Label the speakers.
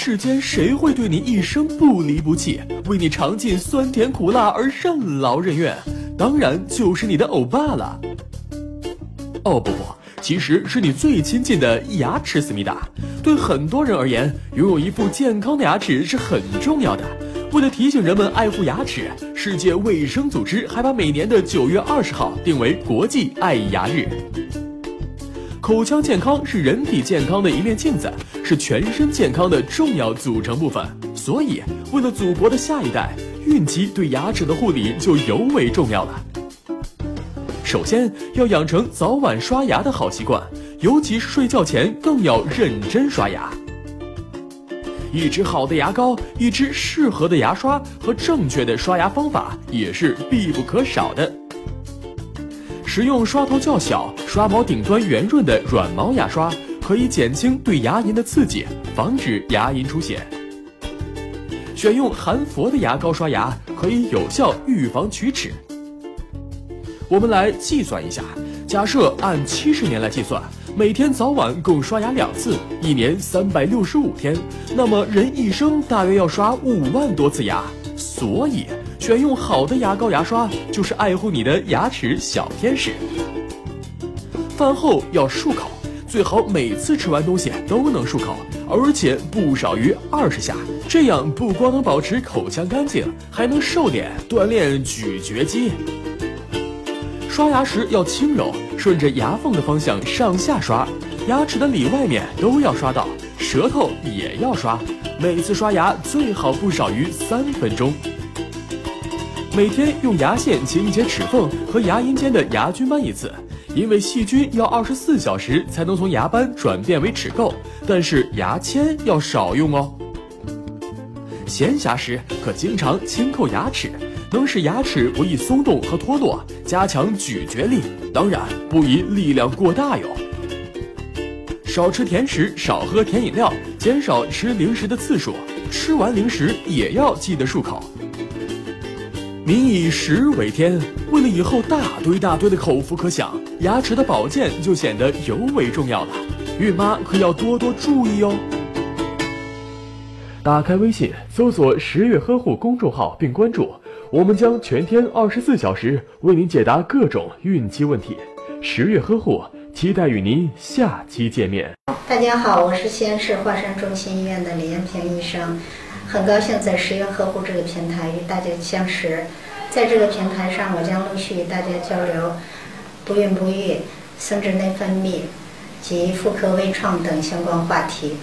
Speaker 1: 世间谁会对你一生不离不弃，为你尝尽酸甜苦辣而任劳任怨？当然就是你的欧巴了。哦不不，其实是你最亲近的牙齿，思密达。对很多人而言，拥有一副健康的牙齿是很重要的。为了提醒人们爱护牙齿，世界卫生组织还把每年的九月二十号定为国际爱牙日。口腔健康是人体健康的一面镜子，是全身健康的重要组成部分。所以，为了祖国的下一代，孕期对牙齿的护理就尤为重要了。首先要养成早晚刷牙的好习惯，尤其是睡觉前更要认真刷牙。一支好的牙膏，一支适合的牙刷和正确的刷牙方法也是必不可少的。使用刷头较小、刷毛顶端圆润的软毛牙刷，可以减轻对牙龈的刺激，防止牙龈出血。选用含氟的牙膏刷牙，可以有效预防龋齿。我们来计算一下，假设按七十年来计算，每天早晚共刷牙两次，一年三百六十五天，那么人一生大约要刷五万多次牙。所以。选用好的牙膏牙刷，就是爱护你的牙齿小天使。饭后要漱口，最好每次吃完东西都能漱口，而且不少于二十下。这样不光能保持口腔干净，还能瘦脸，锻炼咀嚼肌。刷牙时要轻柔，顺着牙缝的方向上下刷，牙齿的里外面都要刷到，舌头也要刷。每次刷牙最好不少于三分钟。每天用牙线清洁齿缝和牙龈间的牙菌斑一次，因为细菌要二十四小时才能从牙斑转变为齿垢，但是牙签要少用哦。闲暇时可经常轻叩牙齿，能使牙齿不易松动和脱落，加强咀嚼力。当然不宜力量过大哟。少吃甜食，少喝甜饮料，减少吃零食的次数。吃完零食也要记得漱口。民以食为天，为了以后大堆大堆的口福可享，牙齿的保健就显得尤为重要了。孕妈可要多多注意哦。打开微信，搜索“十月呵护”公众号并关注，我们将全天二十四小时为您解答各种孕期问题。十月呵护，期待与您下期见面。
Speaker 2: 大家好，我是西安市华山中心医院的李艳平医生。很高兴在十月呵护这个平台与大家相识，在这个平台上，我将陆续与大家交流不孕不育、生殖内分泌及妇科微创等相关话题。